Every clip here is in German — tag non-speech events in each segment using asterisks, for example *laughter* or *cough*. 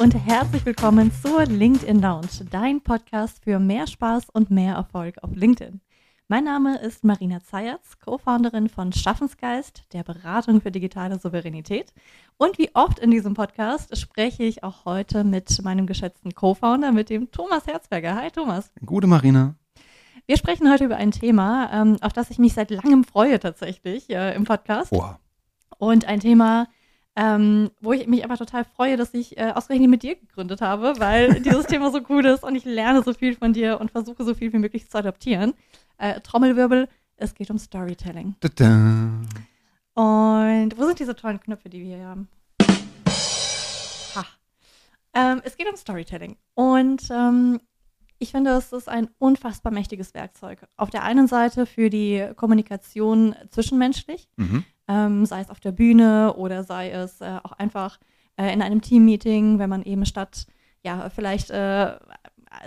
und herzlich willkommen zur LinkedIn Lounge, dein Podcast für mehr Spaß und mehr Erfolg auf LinkedIn. Mein Name ist Marina Zayatz, Co-Founderin von Schaffensgeist, der Beratung für digitale Souveränität. Und wie oft in diesem Podcast spreche ich auch heute mit meinem geschätzten Co-Founder, mit dem Thomas Herzberger. Hi Thomas. Gute Marina. Wir sprechen heute über ein Thema, ähm, auf das ich mich seit langem freue tatsächlich äh, im Podcast. Oha. Und ein Thema, ähm, wo ich mich einfach total freue, dass ich äh, ausgerechnet mit dir gegründet habe, weil *laughs* dieses Thema so cool ist und ich lerne so viel von dir und versuche so viel wie möglich zu adaptieren. Äh, Trommelwirbel, es geht um Storytelling. Da -da. Und wo sind diese tollen Knöpfe, die wir hier haben? Ha. Ähm, es geht um Storytelling. Und ähm, ich finde, es ist ein unfassbar mächtiges Werkzeug. Auf der einen Seite für die Kommunikation zwischenmenschlich, Mhm. Ähm, sei es auf der Bühne oder sei es äh, auch einfach äh, in einem Teammeeting, wenn man eben statt ja vielleicht äh,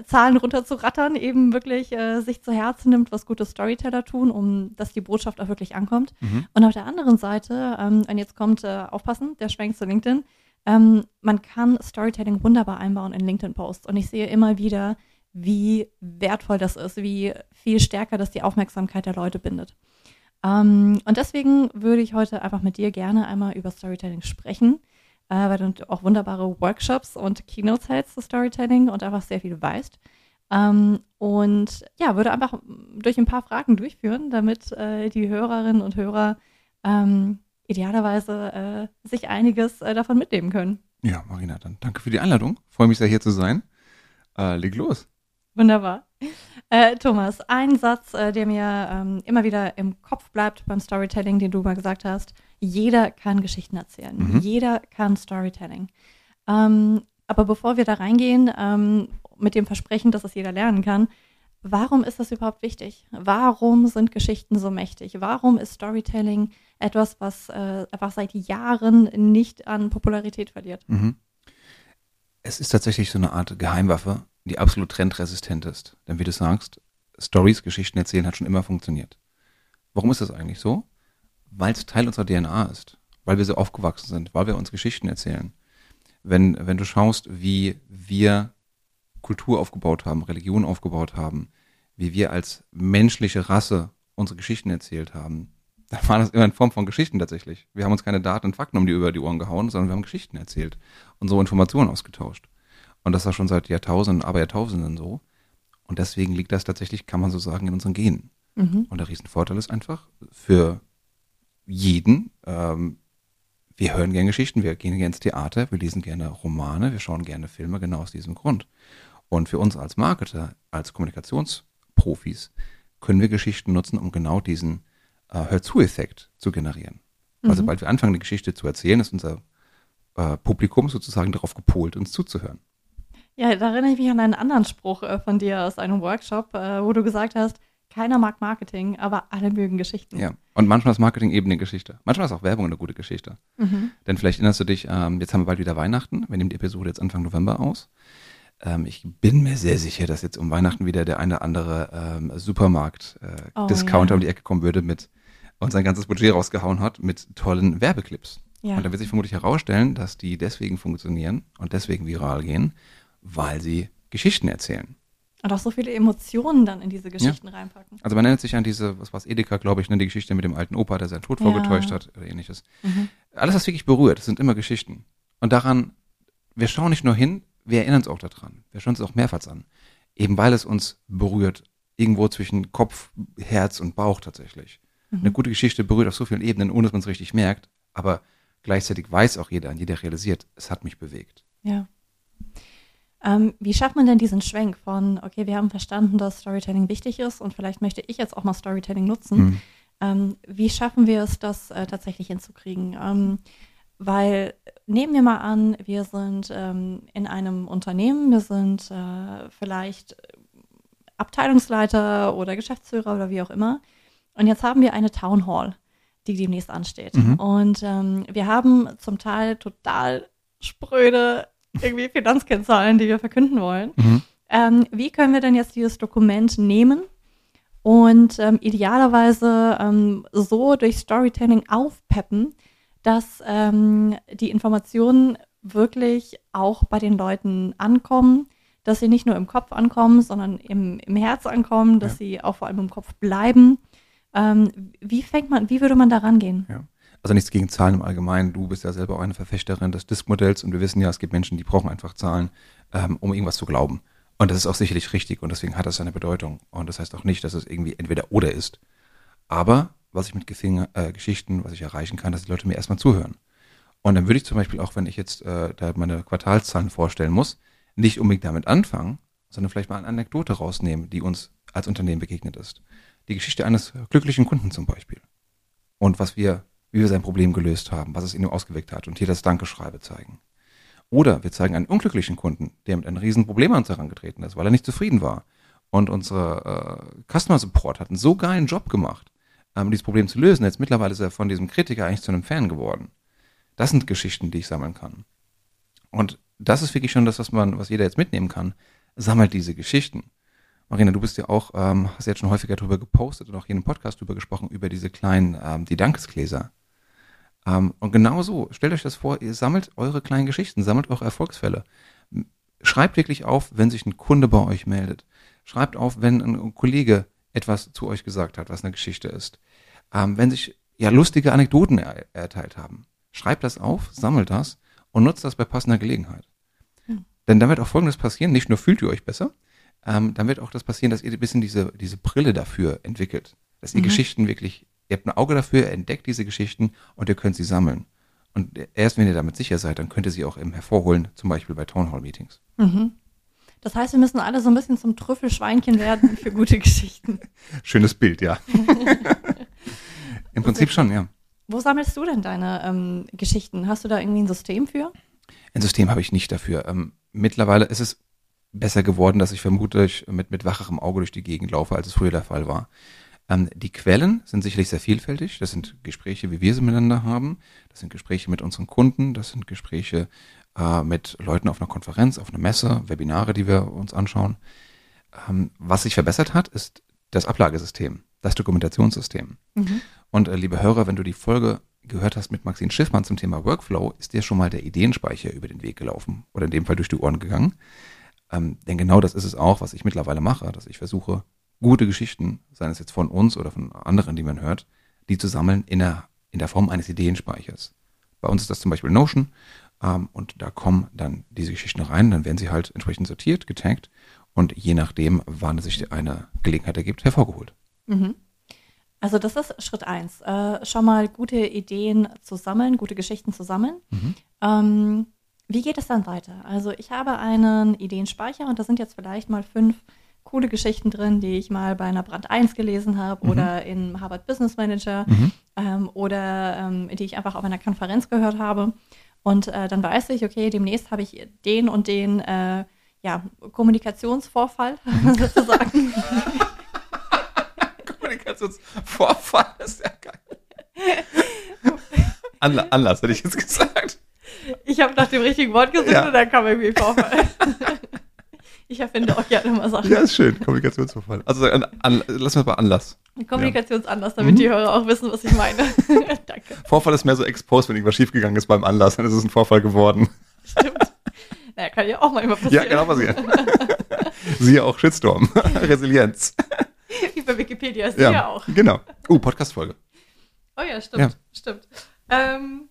Zahlen runterzurattern, eben wirklich äh, sich zu Herzen nimmt, was gute Storyteller tun, um dass die Botschaft auch wirklich ankommt. Mhm. Und auf der anderen Seite, ähm, und jetzt kommt, äh, aufpassen, der Schwenk zu LinkedIn, ähm, man kann Storytelling wunderbar einbauen in LinkedIn-Posts. Und ich sehe immer wieder, wie wertvoll das ist, wie viel stärker das die Aufmerksamkeit der Leute bindet. Ähm, und deswegen würde ich heute einfach mit dir gerne einmal über Storytelling sprechen, äh, weil du auch wunderbare Workshops und Keynotes hältst zu Storytelling und einfach sehr viel weißt. Ähm, und ja, würde einfach durch ein paar Fragen durchführen, damit äh, die Hörerinnen und Hörer ähm, idealerweise äh, sich einiges äh, davon mitnehmen können. Ja, Marina, dann danke für die Einladung. Freue mich sehr, hier zu sein. Äh, leg los. Wunderbar. Äh, Thomas, ein Satz, äh, der mir ähm, immer wieder im Kopf bleibt beim Storytelling, den du mal gesagt hast. Jeder kann Geschichten erzählen. Mhm. Jeder kann Storytelling. Ähm, aber bevor wir da reingehen, ähm, mit dem Versprechen, dass es jeder lernen kann, warum ist das überhaupt wichtig? Warum sind Geschichten so mächtig? Warum ist Storytelling etwas, was äh, einfach seit Jahren nicht an Popularität verliert? Mhm. Es ist tatsächlich so eine Art Geheimwaffe, die absolut trendresistent ist. Denn wie du sagst, Stories, Geschichten erzählen hat schon immer funktioniert. Warum ist das eigentlich so? Weil es Teil unserer DNA ist. Weil wir so aufgewachsen sind, weil wir uns Geschichten erzählen. Wenn, wenn du schaust, wie wir Kultur aufgebaut haben, Religion aufgebaut haben, wie wir als menschliche Rasse unsere Geschichten erzählt haben, *laughs* dann war das immer in Form von Geschichten tatsächlich. Wir haben uns keine Daten und Fakten um die über die Ohren gehauen, sondern wir haben Geschichten erzählt und so Informationen ausgetauscht. Und das war schon seit Jahrtausenden, aber Jahrtausenden so. Und deswegen liegt das tatsächlich, kann man so sagen, in unseren Genen. Mhm. Und der Riesenvorteil ist einfach für jeden, ähm, wir hören gerne Geschichten, wir gehen gerne ins Theater, wir lesen gerne Romane, wir schauen gerne Filme, genau aus diesem Grund. Und für uns als Marketer, als Kommunikationsprofis, können wir Geschichten nutzen, um genau diesen äh, Hör-zu-Effekt zu generieren. Also, Mhm. sobald wir anfangen, eine Geschichte zu erzählen, ist unser äh, Publikum sozusagen darauf gepolt, uns zuzuhören. Ja, da erinnere ich mich an einen anderen Spruch äh, von dir aus einem Workshop, äh, wo du gesagt hast, keiner mag Marketing, aber alle mögen Geschichten. Ja. Und manchmal ist Marketing eben eine Geschichte. Manchmal ist auch Werbung eine gute Geschichte. Mhm. Denn vielleicht erinnerst du dich, ähm, jetzt haben wir bald wieder Weihnachten. Wir nehmen die Episode jetzt Anfang November aus. Ähm, ich bin mir sehr sicher, dass jetzt um Weihnachten wieder der eine oder andere ähm, Supermarkt-Discounter äh, Oh, ja. um die Ecke kommen würde mit und sein ganzes Budget rausgehauen hat mit tollen Werbeclips. Ja. Und da wird sich vermutlich herausstellen, dass die deswegen funktionieren und deswegen viral gehen, weil sie Geschichten erzählen. Und auch so viele Emotionen dann in diese Geschichten reinpacken. Also man erinnert sich an diese, was war's, Edeka, glaube ich, ne, die Geschichte mit dem alten Opa, der seinen Tod Ja. vorgetäuscht hat oder ähnliches. Mhm. Alles, was wirklich berührt, das sind immer Geschichten. Und daran, wir schauen nicht nur hin, wir erinnern uns auch daran. Wir schauen uns auch mehrfach an. Eben weil es uns berührt. Irgendwo zwischen Kopf, Herz und Bauch tatsächlich. Mhm. Eine gute Geschichte berührt auf so vielen Ebenen, ohne dass man es richtig merkt. Aber gleichzeitig weiß auch jeder, jeder realisiert, es hat mich bewegt. Ja. Ähm, wie schafft man denn diesen Schwenk von, okay, wir haben verstanden, dass Storytelling wichtig ist und vielleicht möchte ich jetzt auch mal Storytelling nutzen. Mhm. Ähm, wie schaffen wir es, das äh, tatsächlich hinzukriegen? Ähm, weil nehmen wir mal an, wir sind ähm, in einem Unternehmen, wir sind äh, vielleicht Abteilungsleiter oder Geschäftsführer oder wie auch immer. Und jetzt haben wir eine Town Hall, die demnächst ansteht. Mhm. Und ähm, wir haben zum Teil total spröde irgendwie Finanzkennzahlen, die wir verkünden wollen. Mhm. Ähm, wie können wir denn jetzt dieses Dokument nehmen und ähm, idealerweise ähm, so durch Storytelling aufpeppen, dass ähm, die Informationen wirklich auch bei den Leuten ankommen, dass sie nicht nur im Kopf ankommen, sondern im, im Herz ankommen, dass Ja. sie auch vor allem im Kopf bleiben. Ähm, wie fängt man, wie würde man da rangehen? Ja. Also nichts gegen Zahlen im Allgemeinen. Du bist ja selber auch eine Verfechterin des Disk-Modells und wir wissen ja, es gibt Menschen, die brauchen einfach Zahlen, ähm, um irgendwas zu glauben. Und das ist auch sicherlich richtig und deswegen hat das seine Bedeutung. Und das heißt auch nicht, dass es irgendwie entweder oder ist. Aber was ich mit Gefing äh, Geschichten, was ich erreichen kann, dass die Leute mir erstmal zuhören. Und dann würde ich zum Beispiel auch, wenn ich jetzt äh, da meine Quartalszahlen vorstellen muss, nicht unbedingt damit anfangen, sondern vielleicht mal eine Anekdote rausnehmen, die uns als Unternehmen begegnet ist. Die Geschichte eines glücklichen Kunden zum Beispiel. Und was wir, wie wir sein Problem gelöst haben, was es in ihm ausgewirkt hat und hier das Dankeschreibe zeigen. Oder wir zeigen einen unglücklichen Kunden, der mit einem riesen Problem an uns herangetreten ist, weil er nicht zufrieden war. Und unsere äh, Customer Support hat einen so geilen Job gemacht, ähm, dieses Problem zu lösen. Jetzt mittlerweile ist er von diesem Kritiker eigentlich zu einem Fan geworden. Das sind Geschichten, die ich sammeln kann. Und das ist wirklich schon das, was man, was jeder jetzt mitnehmen kann. Sammelt diese Geschichten. Marina, du bist ja auch, ähm, hast jetzt schon häufiger darüber gepostet und auch hier im Podcast darüber gesprochen, über diese kleinen, ähm, die Dankesgläser. Ähm, und genau so, stellt euch das vor, ihr sammelt eure kleinen Geschichten, sammelt eure Erfolgsfälle. Schreibt wirklich auf, wenn sich ein Kunde bei euch meldet. Schreibt auf, wenn ein Kollege etwas zu euch gesagt hat, was eine Geschichte ist. Ähm, wenn sich ja lustige Anekdoten er erteilt haben. Schreibt das auf, sammelt das und nutzt das bei passender Gelegenheit. Hm. Denn dann wird auch Folgendes passieren, nicht nur fühlt ihr euch besser, ähm, dann wird auch das passieren, dass ihr ein bisschen diese, diese Brille dafür entwickelt. Dass ihr Mhm. Geschichten wirklich, ihr habt ein Auge dafür, ihr entdeckt diese Geschichten und ihr könnt sie sammeln. Und erst wenn ihr damit sicher seid, dann könnt ihr sie auch eben hervorholen, zum Beispiel bei Town Hall Meetings. Mhm. Das heißt, wir müssen alle so ein bisschen zum Trüffelschweinchen werden für *laughs* gute Geschichten. Schönes Bild, ja. *laughs* Im Prinzip schon, ja. Wo sammelst du denn deine ähm, Geschichten? Hast du da irgendwie ein System für? Ein System habe ich nicht dafür. Ähm, mittlerweile ist es besser geworden, dass ich vermutlich mit, mit wacherem Auge durch die Gegend laufe, als es früher der Fall war. Ähm, die Quellen sind sicherlich sehr vielfältig. Das sind Gespräche, wie wir sie miteinander haben. Das sind Gespräche mit unseren Kunden. Das sind Gespräche äh, mit Leuten auf einer Konferenz, auf einer Messe, Webinare, die wir uns anschauen. Ähm, was sich verbessert hat, ist das Ablagesystem, das Dokumentationssystem. Mhm. Und äh, liebe Hörer, wenn du die Folge gehört hast mit Maxine Schiffmann zum Thema Workflow, ist dir schon mal der Ideenspeicher über den Weg gelaufen oder in dem Fall durch die Ohren gegangen. Ähm, denn genau das ist es auch, was ich mittlerweile mache, dass ich versuche, gute Geschichten, seien es jetzt von uns oder von anderen, die man hört, die zu sammeln in der, in der Form eines Ideenspeichers. Bei uns ist das zum Beispiel Notion ähm, und da kommen dann diese Geschichten rein, dann werden sie halt entsprechend sortiert, getaggt und je nachdem, wann sich eine Gelegenheit ergibt, hervorgeholt. Mhm. Also das ist Schritt eins. Äh, schon mal gute Ideen zu sammeln, gute Geschichten zu sammeln. Mhm. Ähm, wie geht es dann weiter? Also ich habe einen Ideenspeicher und da sind jetzt vielleicht mal fünf coole Geschichten drin, die ich mal bei einer Brand 1 gelesen habe Mhm. oder in Harvard Business Manager Mhm. ähm, oder ähm, die ich einfach auf einer Konferenz gehört habe. Und äh, dann weiß ich, okay, demnächst habe ich den und den äh, ja, Kommunikationsvorfall *laughs* sozusagen. *laughs* Kommunikationsvorfall ist ja geil. Anla Anlass, hätte ich jetzt gesagt. Ich habe nach dem richtigen Wort gesucht Ja. und dann kam irgendwie Vorfall. *laughs* ich erfinde auch gerne mal Sachen. Ja, ist schön. Kommunikationsvorfall. Also an, an, lass mal bei Anlass. Kommunikationsanlass, damit Mhm. die Hörer auch wissen, was ich meine. *laughs* Danke. Vorfall ist mehr so exposed, wenn irgendwas schiefgegangen ist beim Anlass, dann ist es ein Vorfall geworden. Stimmt. Naja, kann ja auch manchmal Ja, passieren. genau passieren. *laughs* Siehe auch Shitstorm. *laughs* Resilienz. Wie bei Wikipedia ist Ja, ja auch. genau. Uh, Podcast-Folge. Oh ja, stimmt. Stimmt. Ähm,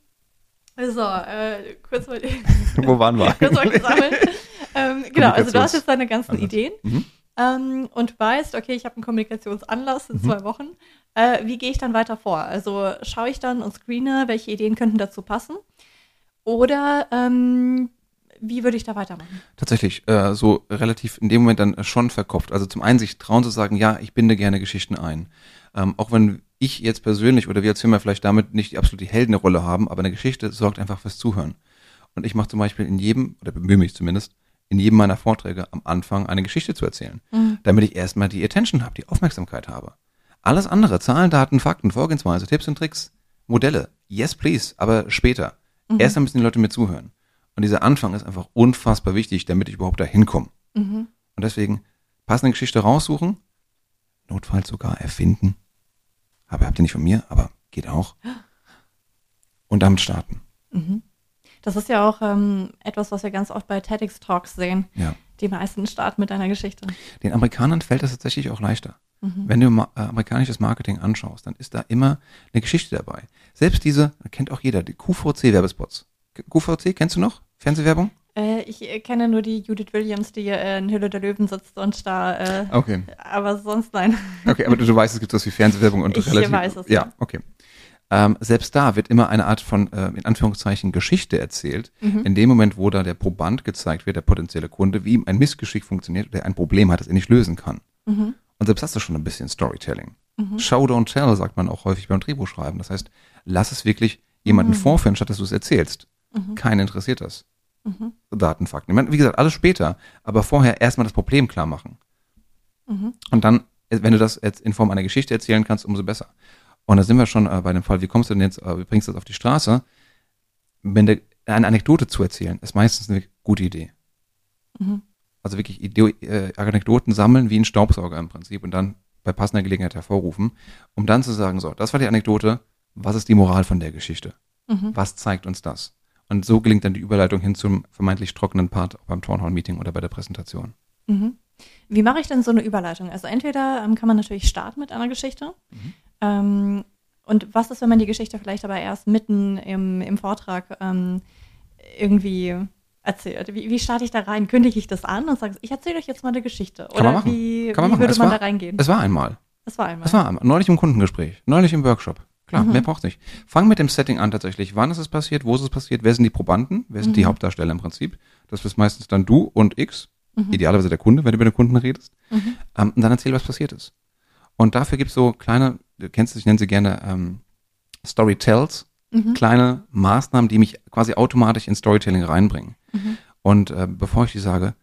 so, äh, kurz mal, *laughs* Wo waren wir? *laughs* kurz mal gesammelt. ähm, *laughs* genau, also du hast jetzt deine ganzen Anlass. Ideen Mhm. ähm, und weißt, okay, ich habe einen Kommunikationsanlass in Mhm. zwei Wochen. Äh, wie gehe ich dann weiter vor? Also schaue ich dann und screene, welche Ideen könnten dazu passen? Oder ähm, wie würde ich da weitermachen? Tatsächlich, äh, so relativ in dem Moment dann schon verkopft. Also zum einen sich trauen zu sagen, ja, ich binde gerne Geschichten ein. Ähm, auch wenn ich jetzt persönlich oder wir als Firma vielleicht damit nicht die absolute Heldenrolle haben, aber eine Geschichte sorgt einfach fürs Zuhören. Und ich mache zum Beispiel in jedem, oder bemühe mich zumindest, in jedem meiner Vorträge am Anfang eine Geschichte zu erzählen, Mhm. damit ich erstmal die Attention habe, die Aufmerksamkeit habe. Alles andere, Zahlen, Daten, Fakten, Vorgehensweise, Tipps und Tricks, Modelle, yes please, aber später. Mhm. Erstmal müssen die Leute mir zuhören. Und dieser Anfang ist einfach unfassbar wichtig, damit ich überhaupt da hinkomme. Mhm. Und deswegen passende Geschichte raussuchen, notfalls sogar erfinden. Aber habt ihr nicht von mir, aber geht auch. Und damit starten. Mhm. Das ist ja auch ähm, etwas, was wir ganz oft bei TEDx-Talks sehen. Ja. Die meisten starten mit einer Geschichte. Den Amerikanern fällt das tatsächlich auch leichter. Mhm. Wenn du ma äh, amerikanisches Marketing anschaust, dann ist da immer eine Geschichte dabei. Selbst diese, kennt auch jeder, die QVC-Werbespots. QVC, kennst du noch? Fernsehwerbung? Äh, ich äh, kenne nur die Judith Williams, die äh, in Hülle der Löwen sitzt und da, äh, Okay. aber sonst nein. Okay, aber du, du weißt, es gibt sowas wie Fernsehwerbung und Ich relativ. weiß es, Ja, ja. okay. Ähm, selbst da wird immer eine Art von, äh, in Anführungszeichen, Geschichte erzählt. Mhm. In dem Moment, wo da der Proband gezeigt wird, der potenzielle Kunde, wie ihm ein Missgeschick funktioniert oder er ein Problem hat, das er nicht lösen kann. Mhm. Und selbst das ist schon ein bisschen Storytelling. Mhm. Show, don't tell, sagt man auch häufig beim Drehbuchschreiben. Das heißt, lass es wirklich jemanden Mhm. vorführen, statt dass du es erzählst. Mhm. Keinen interessiert das. Mhm. Daten, Fakten. Ich meine, wie gesagt, alles später, aber vorher erstmal das Problem klar machen. Mhm. Und dann, wenn du das jetzt in Form einer Geschichte erzählen kannst, umso besser. Und da sind wir schon äh, bei dem Fall, wie kommst du denn jetzt, äh, wie bringst du das auf die Straße? Wenn der, eine Anekdote zu erzählen, ist meistens eine gute Idee. Mhm. Also wirklich Idee, äh, Anekdoten sammeln wie ein Staubsauger im Prinzip und dann bei passender Gelegenheit hervorrufen, um dann zu sagen, so, das war die Anekdote, was ist die Moral von der Geschichte? Mhm. Was zeigt uns das? Und so gelingt dann die Überleitung hin zum vermeintlich trockenen Part beim Townhall-Meeting oder bei der Präsentation. Mhm. Wie mache ich denn so eine Überleitung? Also entweder ähm, kann man natürlich starten mit einer Geschichte. Mhm. Ähm, und was ist, wenn man die Geschichte vielleicht aber erst mitten im, im Vortrag ähm, irgendwie erzählt? Wie, wie starte ich da rein? Kündige ich das an und sage, ich erzähle euch jetzt mal eine Geschichte? Kann man Oder machen. wie, Kann man wie machen. würde Es man war- da reingehen? Es war einmal. Das war einmal. Es war einmal. Neulich im Kundengespräch, neulich im Workshop. Klar, Mhm. mehr braucht's nicht. Fang mit dem Setting an tatsächlich. Wann ist es passiert? Wo ist es passiert? Wer sind die Probanden? Wer sind die Mhm. Hauptdarsteller im Prinzip? Das bist meistens dann du und X. Mhm. Idealerweise der Kunde, wenn du über den Kunden redest. Mhm. Ähm, und dann erzähl, was passiert ist. Und dafür gibt's so kleine, du kennst es, ich nenne sie gerne ähm, Storytells, Mhm. kleine Maßnahmen, die mich quasi automatisch in Storytelling reinbringen. Mhm. Und äh, bevor ich die sage,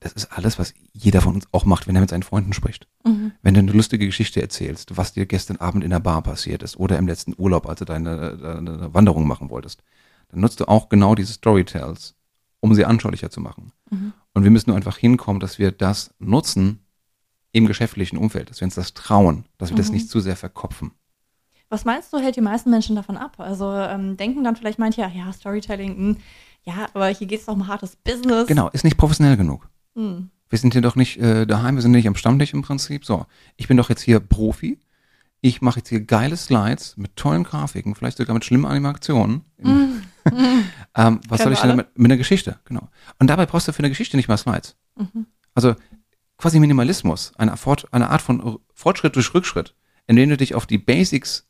das ist alles, was jeder von uns auch macht, wenn er mit seinen Freunden spricht. Mhm. Wenn du eine lustige Geschichte erzählst, was dir gestern Abend in der Bar passiert ist oder im letzten Urlaub, als du deine, deine Wanderung machen wolltest, dann nutzt du auch genau diese Storytells, um sie anschaulicher zu machen. Mhm. Und wir müssen nur einfach hinkommen, dass wir das nutzen im geschäftlichen Umfeld, dass wir uns das trauen, dass wir das Mhm. nicht zu sehr verkopfen. Was meinst du, hält die meisten Menschen davon ab? Also ähm, denken dann vielleicht manche, ja, Storytelling, hm, ja, aber hier geht es doch um hartes Business. Genau, ist nicht professionell genug. Hm. Wir sind hier doch nicht äh, daheim, wir sind nicht am Stammtisch im Prinzip. So, ich bin doch jetzt hier Profi. Ich mache jetzt hier geile Slides mit tollen Grafiken, vielleicht sogar mit schlimmen Animationen. Mhm. *laughs* Ähm, was Kennen soll ich denn damit? Mit einer Geschichte, genau. Und dabei brauchst du für eine Geschichte nicht mal Slides. Mhm. Also quasi Minimalismus, eine, eine Art von Fortschritt durch Rückschritt, indem du dich auf die Basics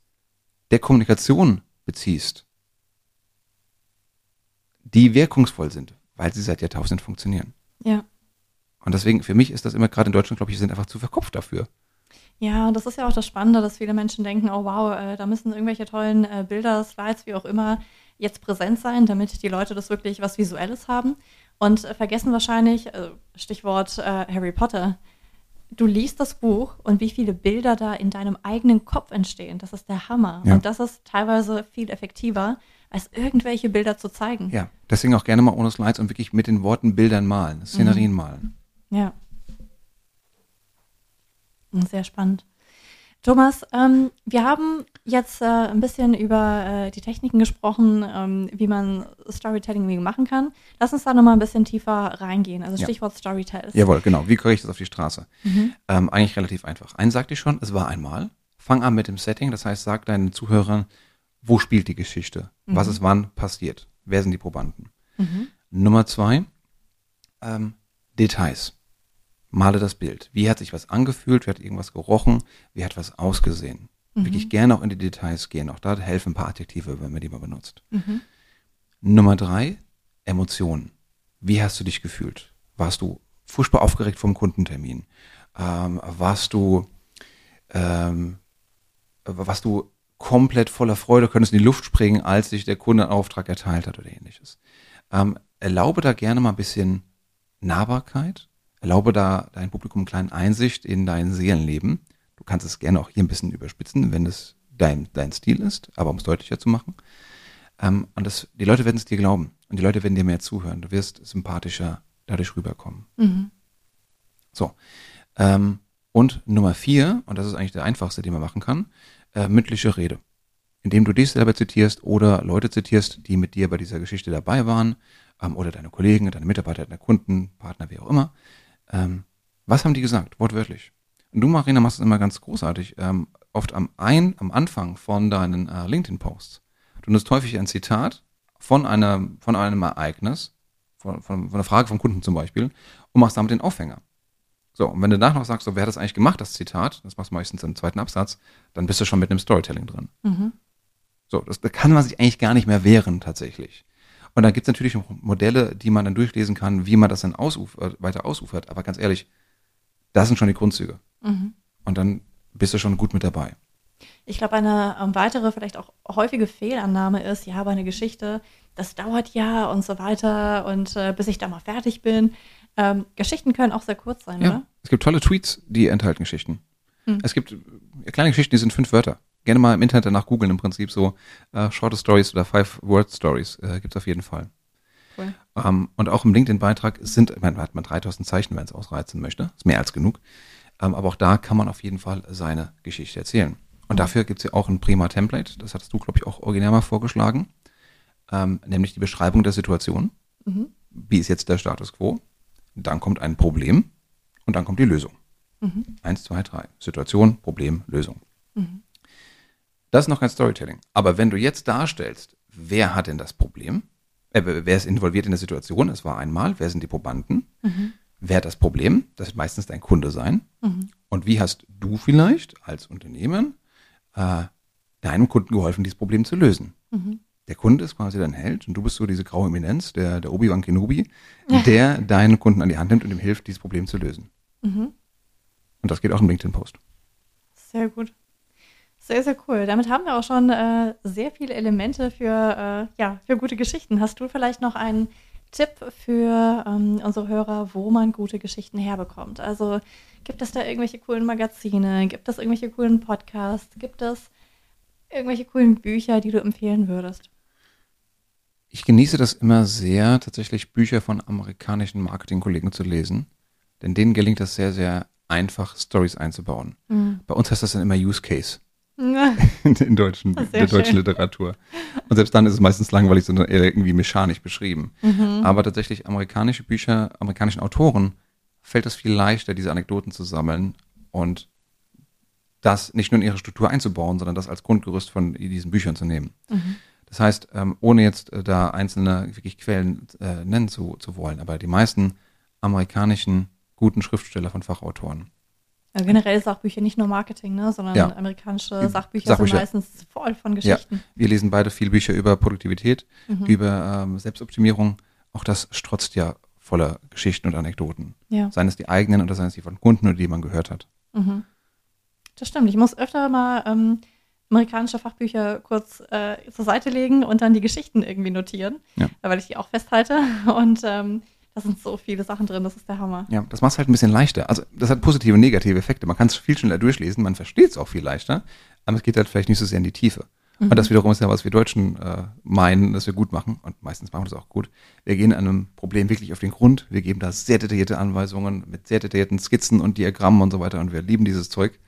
der Kommunikation beziehst, die wirkungsvoll sind, weil sie seit Jahrtausenden funktionieren. Ja. Und deswegen, für mich ist das immer gerade in Deutschland, glaube ich, wir sind einfach zu verkopft dafür. Ja, das ist ja auch das Spannende, dass viele Menschen denken, oh wow, äh, da müssen irgendwelche tollen äh, Bilder, Slides, wie auch immer, jetzt präsent sein, damit die Leute das wirklich was Visuelles haben. Und äh, vergessen wahrscheinlich, äh, Stichwort äh, Harry Potter, du liest das Buch und wie viele Bilder da in deinem eigenen Kopf entstehen. Das ist der Hammer. Ja. Und das ist teilweise viel effektiver, als irgendwelche Bilder zu zeigen. Ja, deswegen auch gerne mal ohne Slides und wirklich mit den Worten Bildern malen, Szenerien Mhm. malen. Ja. Hm, Sehr spannend. Thomas, ähm, wir haben jetzt äh, ein bisschen über äh, die Techniken gesprochen, ähm, wie man Storytelling machen kann. Lass uns da nochmal ein bisschen tiefer reingehen. Also Ja. Stichwort Storytells. Jawohl, genau. Wie kriege ich das auf die Straße? Mhm. Ähm, eigentlich relativ einfach. Eins sagte ich schon, es war einmal. Fang an mit dem Setting, das heißt, sag deinen Zuhörern, wo spielt die Geschichte? Was Mhm. ist wann passiert? Wer sind die Probanden? Mhm. Nummer zwei, ähm, Details. Male das Bild. Wie hat sich was angefühlt? Wie hat irgendwas gerochen? Wie hat was ausgesehen? Mhm. Wirklich gerne auch in die Details gehen. Auch da helfen ein paar Adjektive, wenn man die mal benutzt. Mhm. Nummer drei, Emotionen. Wie hast du dich gefühlt? Warst du furchtbar aufgeregt vom Kundentermin? Ähm, warst du, ähm, warst du komplett voller Freude, könntest in die Luft springen, als sich der Kunde einen Auftrag erteilt hat oder ähnliches? Ähm, erlaube da gerne mal ein bisschen Nahbarkeit. Erlaube da dein Publikum einen kleinen Einsicht in dein Seelenleben. Du kannst es gerne auch hier ein bisschen überspitzen, wenn es dein, dein Stil ist, aber um es deutlicher zu machen. Ähm, und das, die Leute werden es dir glauben und die Leute werden dir mehr zuhören. Du wirst sympathischer dadurch rüberkommen. Mhm. So. Ähm, und Nummer vier, und das ist eigentlich der einfachste, den man machen kann, äh, mündliche Rede. indem du dich selber zitierst oder Leute zitierst, die mit dir bei dieser Geschichte dabei waren ähm, oder deine Kollegen, deine Mitarbeiter, deine Kunden, Partner, wie auch immer. Ähm, was haben die gesagt, wortwörtlich? Und du, Marina, machst es immer ganz großartig. Ähm, oft am, ein, am Anfang von deinen äh, LinkedIn-Posts. Du nutzt häufig ein Zitat von, einer, von einem Ereignis, von, von, von einer Frage vom Kunden zum Beispiel, und machst damit den Aufhänger. So, und wenn du danach noch sagst, so, wer hat das eigentlich gemacht, das Zitat, das machst du meistens im zweiten Absatz, dann bist du schon mit einem Storytelling drin. Mhm. So, das, da kann man sich eigentlich gar nicht mehr wehren, tatsächlich. Und da gibt es natürlich Modelle, die man dann durchlesen kann, wie man das dann ausufert, weiter ausufert. Aber ganz ehrlich, das sind schon die Grundzüge. Mhm. Und dann bist du schon gut mit dabei. Ich glaube, eine ähm, weitere, vielleicht auch häufige Fehlannahme ist, ja, aber eine Geschichte, das dauert ja und so weiter und äh, bis ich da mal fertig bin. Ähm, Geschichten können auch sehr kurz sein, ja. oder? Es gibt tolle Tweets, die enthalten Geschichten. Hm. Es gibt äh, kleine Geschichten, die sind fünf Wörter. Gerne mal im Internet danach googeln, im Prinzip so äh, Short Stories oder Five Word Stories äh, gibt es auf jeden Fall. Cool. Ähm, und auch im LinkedIn-Beitrag sind, ich meine, hat man 3000 Zeichen, wenn es ausreizen möchte. Ist mehr als genug. Ähm, aber auch da kann man auf jeden Fall seine Geschichte erzählen. Und dafür gibt es ja auch ein prima Template. Das hattest du, glaube ich, auch originär mal vorgeschlagen. Ähm, nämlich die Beschreibung der Situation. Mhm. Wie ist jetzt der Status quo? Dann kommt ein Problem und dann kommt die Lösung. Mhm. Eins, zwei, drei. Situation, Problem, Lösung. Mhm. Das ist noch kein Storytelling. Aber wenn du jetzt darstellst, wer hat denn das Problem? Äh, wer ist involviert in der Situation? Es war einmal. Wer sind die Probanden? Mhm. Wer hat das Problem? Das wird meistens dein Kunde sein. Mhm. Und wie hast du vielleicht als Unternehmen äh, deinem Kunden geholfen, dieses Problem zu lösen? Mhm. Der Kunde ist quasi dein Held und du bist so diese graue Eminenz, der, der Obi-Wan Kenobi, der deinen Kunden an die Hand nimmt und ihm hilft, dieses Problem zu lösen. Mhm. Und das geht auch im LinkedIn-Post. Sehr gut. Sehr, sehr cool. Damit haben wir auch schon äh, sehr viele Elemente für, äh, ja, für gute Geschichten. Hast du vielleicht noch einen Tipp für ähm, unsere Hörer, wo man gute Geschichten herbekommt? Also gibt es da irgendwelche coolen Magazine? Gibt es irgendwelche coolen Podcasts? Gibt es irgendwelche coolen Bücher, die du empfehlen würdest? Ich genieße das immer sehr, tatsächlich Bücher von amerikanischen Marketingkollegen zu lesen. Denn denen gelingt das sehr, sehr einfach, Stories einzubauen. Mhm. Bei uns heißt das dann immer Use Case. *laughs* in, deutschen, der deutschen Literatur. Und selbst dann ist es meistens langweilig, sondern eher irgendwie mechanisch beschrieben. Mhm. Aber tatsächlich amerikanische Bücher, amerikanischen Autoren fällt es viel leichter, diese Anekdoten zu sammeln und das nicht nur in ihre Struktur einzubauen, sondern das als Grundgerüst von diesen Büchern zu nehmen. Mhm. Das heißt, ähm, ohne jetzt äh, da einzelne wirklich Quellen äh, nennen zu, zu wollen, aber die meisten amerikanischen guten Schriftsteller von Fachautoren ja, generell Sachbücher, nicht nur Marketing, ne, sondern ja. amerikanische Sachbücher, Sachbücher, sind meistens voll von Geschichten. Ja. Wir lesen beide viel Bücher über Produktivität, mhm. über ähm, Selbstoptimierung. Auch das strotzt ja voller Geschichten und Anekdoten. Ja. Seien es die eigenen oder seien es die von Kunden oder die man gehört hat. Mhm. Das stimmt. Ich muss öfter mal ähm, amerikanische Fachbücher kurz äh, zur Seite legen und dann die Geschichten irgendwie notieren, ja. weil ich die auch festhalte. *laughs* Und ähm, da sind so viele Sachen drin, das ist der Hammer. Ja, das macht es halt ein bisschen leichter. Also das hat positive und negative Effekte. Man kann es viel schneller durchlesen, man versteht es auch viel leichter, aber es geht halt vielleicht nicht so sehr in die Tiefe. Mhm. Und das wiederum ist ja, was wir Deutschen äh, meinen, dass wir gut machen. Und meistens machen wir das auch gut. Wir gehen einem Problem wirklich auf den Grund. Wir geben da sehr detaillierte Anweisungen mit sehr detaillierten Skizzen und Diagrammen und so weiter. Und wir lieben dieses Zeug.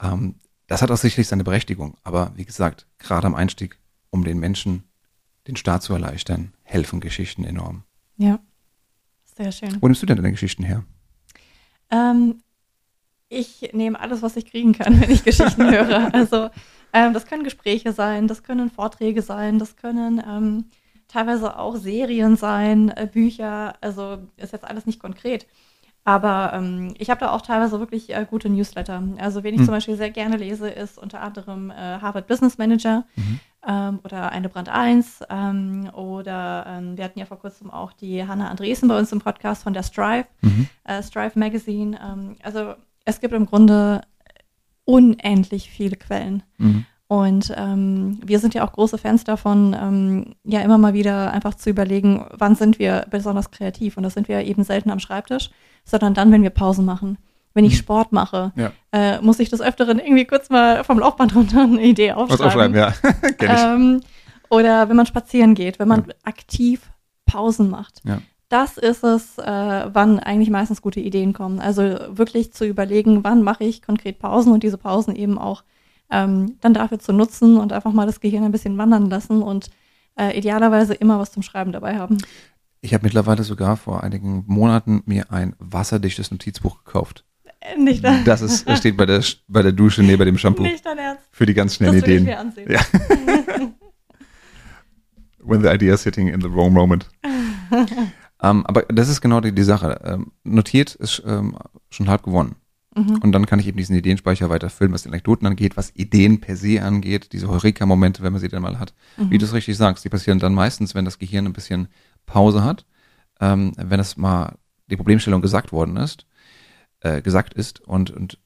Ähm, das hat auch sicherlich seine Berechtigung. Aber wie gesagt, gerade am Einstieg, um den Menschen den Start zu erleichtern, helfen Geschichten enorm. Ja. Sehr schön. Wo nimmst du denn deine Geschichten her? Ähm, ich nehme alles, was ich kriegen kann, *laughs* wenn ich Geschichten höre. Also ähm, das können Gespräche sein, das können Vorträge sein, das können ähm, teilweise auch Serien sein, äh, Bücher. Also ist jetzt alles nicht konkret. Aber ähm, ich habe da auch teilweise wirklich äh, gute Newsletter. Also wen ich mhm. zum Beispiel sehr gerne lese, ist unter anderem äh, Harvard Business Manager mhm. Ähm, oder eine Brand 1. Ähm, oder ähm, wir hatten ja vor kurzem auch die Hanna Andresen bei uns im Podcast von der Strive, mhm. äh, Strive Magazine. Ähm, also es gibt im Grunde unendlich viele Quellen. Mhm. Und ähm, wir sind ja auch große Fans davon, ähm, ja immer mal wieder einfach zu überlegen, wann sind wir besonders kreativ. Und das sind wir eben selten am Schreibtisch, sondern dann, wenn wir Pausen machen. Wenn ich mhm. Sport mache, ja. äh, muss ich des Öfteren irgendwie kurz mal vom Laufband *laughs* runter eine Idee aufschreiben. Was aufschreiben, ja. *laughs* ähm, oder wenn man spazieren geht, wenn man ja. aktiv Pausen macht. Ja. Das ist es, äh, wann eigentlich meistens gute Ideen kommen. Also wirklich zu überlegen, wann mache ich konkret Pausen und diese Pausen eben auch ähm, dann dafür zu nutzen und einfach mal das Gehirn ein bisschen wandern lassen und äh, idealerweise immer was zum Schreiben dabei haben. Ich habe mittlerweile sogar vor einigen Monaten mir ein wasserdichtes Notizbuch gekauft. Nicht dein, Das ist, das steht bei der, bei der Dusche neben dem Shampoo. nicht dein Ernst. Für die ganz schnellen Das will ich Ideen. mir ansehen. Ja. *laughs* When the idea is sitting in the wrong moment. ähm, aber das ist genau die, die Sache. Ähm, notiert ist ähm, schon halb gewonnen. Mhm. Und dann kann ich eben diesen Ideenspeicher weiter füllen, was die Anekdoten angeht, was Ideen per se angeht, diese Heureka-Momente, wenn man sie dann mal hat. Wie du es richtig sagst, die passieren dann meistens, wenn das Gehirn ein bisschen Pause hat, ähm, wenn es mal die Problemstellung gesagt worden ist, äh, gesagt ist und, und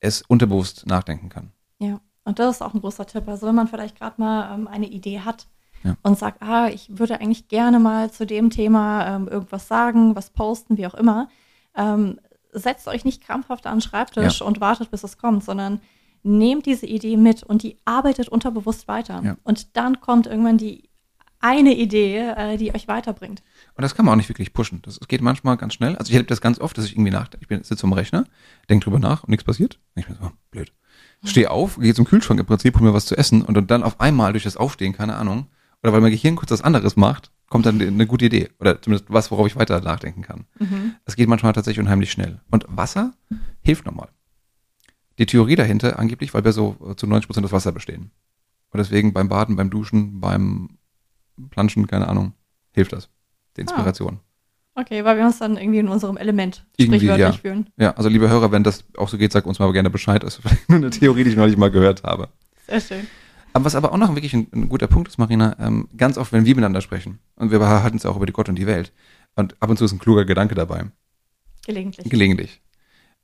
es unterbewusst nachdenken kann. Ja, und das ist auch ein großer Tipp. Also wenn man vielleicht gerade mal ähm, eine Idee hat Ja. und sagt, ah, ich würde eigentlich gerne mal zu dem Thema ähm, irgendwas sagen, was posten, wie auch immer, ähm, setzt euch nicht krampfhaft an den Schreibtisch und wartet, bis es kommt, sondern nehmt diese Idee mit und die arbeitet unterbewusst weiter. Ja. Und dann kommt irgendwann die eine Idee, äh, die euch weiterbringt. Und das kann man auch nicht wirklich pushen. Das, das geht manchmal ganz schnell. Also ich erlebe das ganz oft, dass ich irgendwie nach, ich bin, sitze am Rechner, denke drüber nach und nichts passiert. Und ich bin so, blöd. Stehe auf, gehe zum Kühlschrank im Prinzip, hol mir was zu essen und dann auf einmal durch das Aufstehen, keine Ahnung, oder weil mein Gehirn kurz was anderes macht, kommt dann eine gute Idee. Oder zumindest was, worauf ich weiter nachdenken kann. Das geht manchmal tatsächlich unheimlich schnell. Und Wasser hilft nochmal. Die Theorie dahinter angeblich, weil wir so äh, zu 90 Prozent aus Wasser bestehen. Und deswegen beim Baden, beim Duschen, beim Planschen, keine Ahnung, hilft das. Die Inspiration. Okay, weil wir uns dann irgendwie in unserem Element Irgendwie, sprichwörtlich ja. fühlen. Ja, also liebe Hörer, wenn das auch so geht, sagt uns mal gerne Bescheid. Das ist *laughs* vielleicht nur eine Theorie, die ich neulich mal gehört habe. Sehr schön. Aber was aber auch noch wirklich ein, ein guter Punkt ist, Marina, ähm, ganz oft, wenn wir miteinander sprechen, und wir halten es ja auch über die Gott und die Welt, und ab und zu ist ein kluger Gedanke dabei, Gelegentlich. gelegentlich,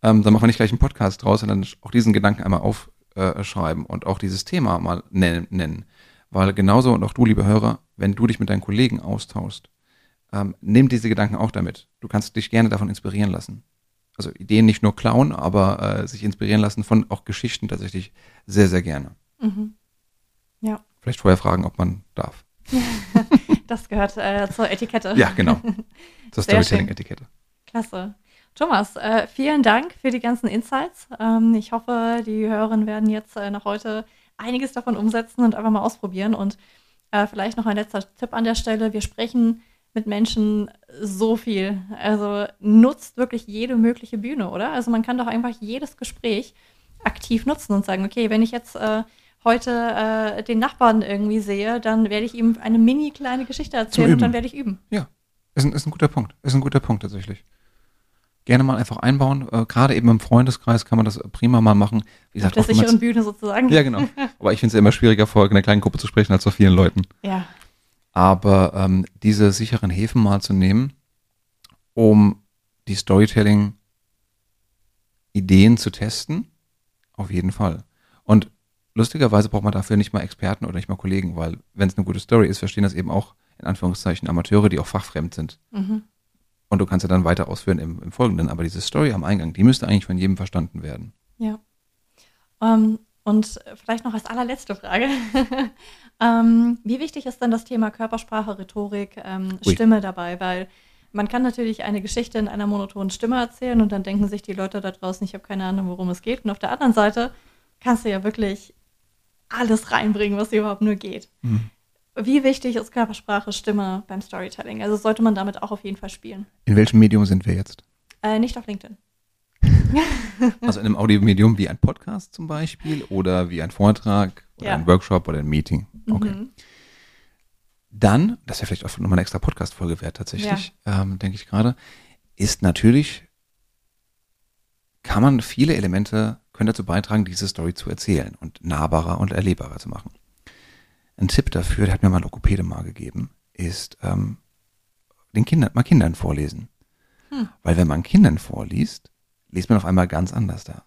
ähm, dann machen wir nicht gleich einen Podcast draus, sondern auch diesen Gedanken einmal aufschreiben und auch dieses Thema mal nennen, nennen. Weil genauso, und auch du, liebe Hörer, wenn du dich mit deinen Kollegen austauschst, ähm, nimm diese Gedanken auch damit. Du kannst dich gerne davon inspirieren lassen. Also Ideen nicht nur klauen, aber äh, sich inspirieren lassen von auch Geschichten tatsächlich sehr, sehr gerne. Mhm. Ja, Vielleicht vorher fragen, ob man darf. *laughs* das gehört äh, zur Etikette. Ja, genau. *laughs* Sehr Storytelling-Etikette. Klasse. Thomas, äh, vielen Dank für die ganzen Insights. Ähm, ich hoffe, die Hörerinnen werden jetzt äh, nach heute einiges davon umsetzen und einfach mal ausprobieren. Und äh, vielleicht noch ein letzter Tipp an der Stelle. Wir sprechen mit Menschen so viel. Also nutzt wirklich jede mögliche Bühne, oder? Also man kann doch einfach jedes Gespräch aktiv nutzen und sagen, okay, wenn ich jetzt äh, heute äh, den Nachbarn irgendwie sehe, dann werde ich ihm eine mini kleine Geschichte erzählen und dann werde ich üben. Ja, ist ein, ist ein guter Punkt. Ist ein guter Punkt tatsächlich. Gerne mal einfach einbauen. Äh, Gerade eben im Freundeskreis kann man das prima mal machen. Wie Auf gesagt, der oftmals- sicheren Bühne sozusagen. Ja, genau. Aber ich finde es ja immer schwieriger, vor einer kleinen Gruppe zu sprechen, als vor vielen Leuten. Ja. Aber ähm, diese sicheren Häfen mal zu nehmen, um die Storytelling-Ideen zu testen, auf jeden Fall. Und lustigerweise braucht man dafür nicht mal Experten oder nicht mal Kollegen, weil wenn es eine gute Story ist, verstehen das eben auch in Anführungszeichen Amateure, die auch fachfremd sind. Mhm. Und du kannst ja dann weiter ausführen im, im Folgenden. Aber diese Story am Eingang, die müsste eigentlich von jedem verstanden werden. Ja. Ähm, und vielleicht noch als allerletzte Frage. *laughs* ähm, wie wichtig ist denn das Thema Körpersprache, Rhetorik, ähm, Ui. Stimme dabei? Weil man kann natürlich eine Geschichte in einer monotonen Stimme erzählen und dann denken sich die Leute da draußen, ich habe keine Ahnung, worum es geht. Und auf der anderen Seite kannst du ja wirklich alles reinbringen, was überhaupt nur geht. Wie wichtig ist Körpersprache, Stimme beim Storytelling? Also sollte man damit auch auf jeden Fall spielen. In welchem Medium sind wir jetzt? Äh, nicht auf LinkedIn. *laughs* Also in einem Audiomedium wie ein Podcast zum Beispiel oder wie ein Vortrag oder Ja. ein Workshop oder ein Meeting. Okay. Mhm. Dann, das wäre vielleicht auch nochmal eine extra Podcast-Folge wert tatsächlich, ähm, denke ich gerade, ist natürlich, kann man viele Elemente, können dazu beitragen, diese Story zu erzählen und nahbarer und erlebbarer zu machen. Ein Tipp dafür, der hat mir mal ein Lokopäde mal gegeben, ist ähm, den Kindern, mal Kindern vorlesen. Hm. Weil wenn man Kindern vorliest, liest man auf einmal ganz anders da.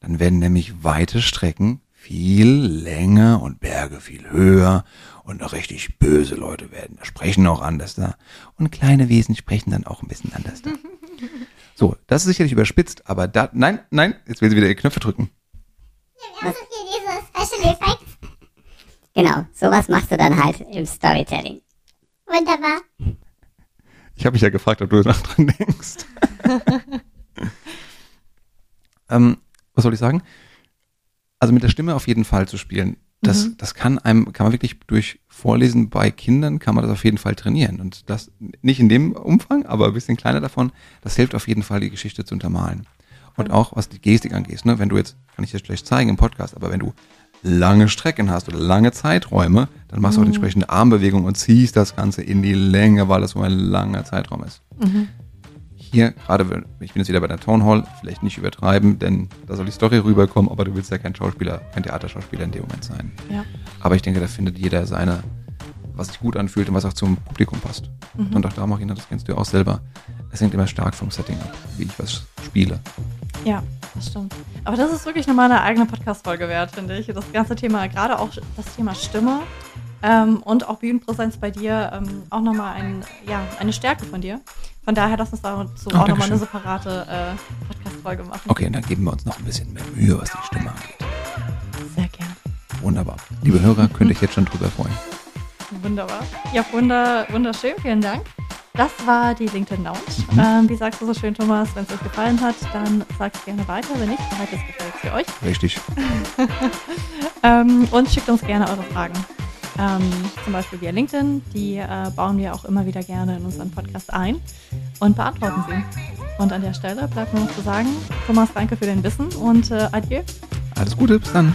Dann werden nämlich weite Strecken viel länger und Berge viel höher und noch richtig böse Leute werden, sprechen auch anders da. Und kleine Wesen sprechen dann auch ein bisschen anders da. *laughs* So, das ist sicherlich überspitzt, aber da, nein, nein, jetzt will sie wieder ihre Knöpfe drücken. Wir haben so hier diese Special Effects. Genau, sowas machst du dann halt im Storytelling. Wunderbar. Ich habe mich ja gefragt, ob du nach dran denkst. *laughs* ähm, was soll ich sagen? Also mit der Stimme auf jeden Fall zu spielen. Das, Mhm. das kann einem, kann man wirklich durch Vorlesen bei Kindern, kann man das auf jeden Fall trainieren. Und das nicht in dem Umfang, aber ein bisschen kleiner davon, das hilft auf jeden Fall, die Geschichte zu untermalen. Und auch was die Gestik angeht, ne? wenn du jetzt, kann ich dir schlecht zeigen im Podcast, aber wenn du lange Strecken hast oder lange Zeiträume, dann machst du auch die entsprechende Armbewegung und ziehst das Ganze in die Länge, weil das so ein langer Zeitraum ist. Mhm. Hier, gerade, ich bin jetzt wieder bei der Town Hall, vielleicht nicht übertreiben, denn da soll die Story rüberkommen, aber du willst ja kein Schauspieler, kein Theaterschauspieler in dem Moment sein. Ja. Aber ich denke, da findet jeder seine, was sich gut anfühlt und was auch zum Publikum passt. Mhm. Und auch da, Marina, das kennst du ja auch selber. Es hängt immer stark vom Setting ab, wie ich was spiele. Ja, das stimmt. Aber das ist wirklich nochmal eine eigene Podcast-Folge wert, finde ich. Das ganze Thema, gerade auch das Thema Stimme ähm, und auch Bühnenpräsenz bei dir, ähm, auch nochmal ein, ja, eine Stärke von dir. Von daher lass uns dazu Oh, auch nochmal eine separate äh, Podcast-Folge machen. Okay, dann geben wir uns noch ein bisschen mehr Mühe, was die Stimme angeht. Sehr gerne. Wunderbar. Liebe Hörer, könnt ihr euch jetzt schon drüber freuen. Wunderbar. Ja, wunder, wunderschön. Vielen Dank. Das war die LinkedIn Lounge. Mhm. Ähm, wie sagst du so schön, Thomas, wenn es euch gefallen hat, dann sagt es gerne weiter. Wenn nicht, behaltet es gefällt für euch. Richtig. *laughs* Ähm, und schickt uns gerne eure Fragen. Ähm, zum Beispiel via LinkedIn. Die äh, bauen wir auch immer wieder gerne in unseren Podcast ein und beantworten sie. Und an der Stelle bleibt nur noch zu sagen, Thomas, danke für dein Wissen und äh, adieu. Alles Gute, bis dann.